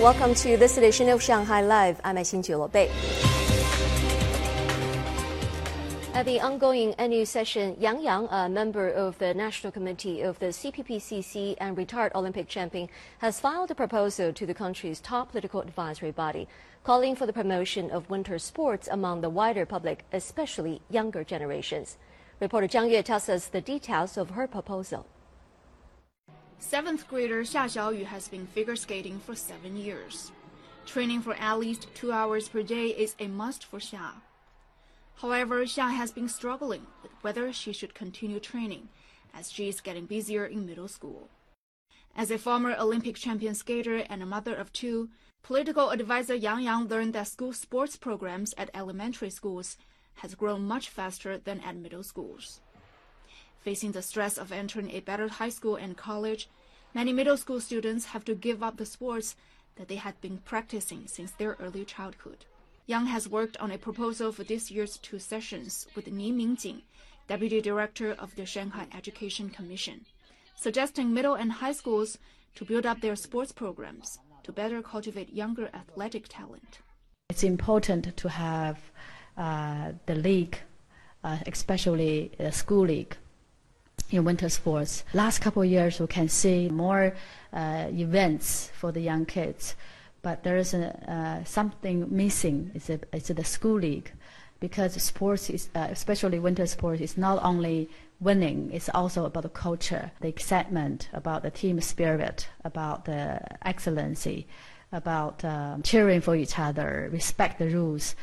Welcome to this edition of Shanghai Live. I'm Xin Bei. At the ongoing NU session, Yang Yang, a member of the National Committee of the CPPCC and retired Olympic champion, has filed a proposal to the country's top political advisory body, calling for the promotion of winter sports among the wider public, especially younger generations. Reporter Zhang Yue tells us the details of her proposal. Seventh grader Xia Xiaoyu has been figure skating for seven years. Training for at least two hours per day is a must for Xia. However, Xia has been struggling with whether she should continue training as she is getting busier in middle school. As a former Olympic champion skater and a mother of two, political advisor Yang Yang learned that school sports programs at elementary schools has grown much faster than at middle schools. Facing the stress of entering a better high school and college, many middle school students have to give up the sports that they had been practicing since their early childhood. Yang has worked on a proposal for this year's two sessions with Ni Minjing, Deputy Director of the Shanghai Education Commission, suggesting middle and high schools to build up their sports programs to better cultivate younger athletic talent. It's important to have uh, the league, uh, especially the school league, in winter sports. Last couple of years, we can see more uh, events for the young kids but there is a, uh, something missing. It's, a, it's the school league, because sports is, uh, especially winter sports, is not only winning. It's also about the culture, the excitement, about the team spirit, about the excellency, about uh, cheering for each other, respect the rules.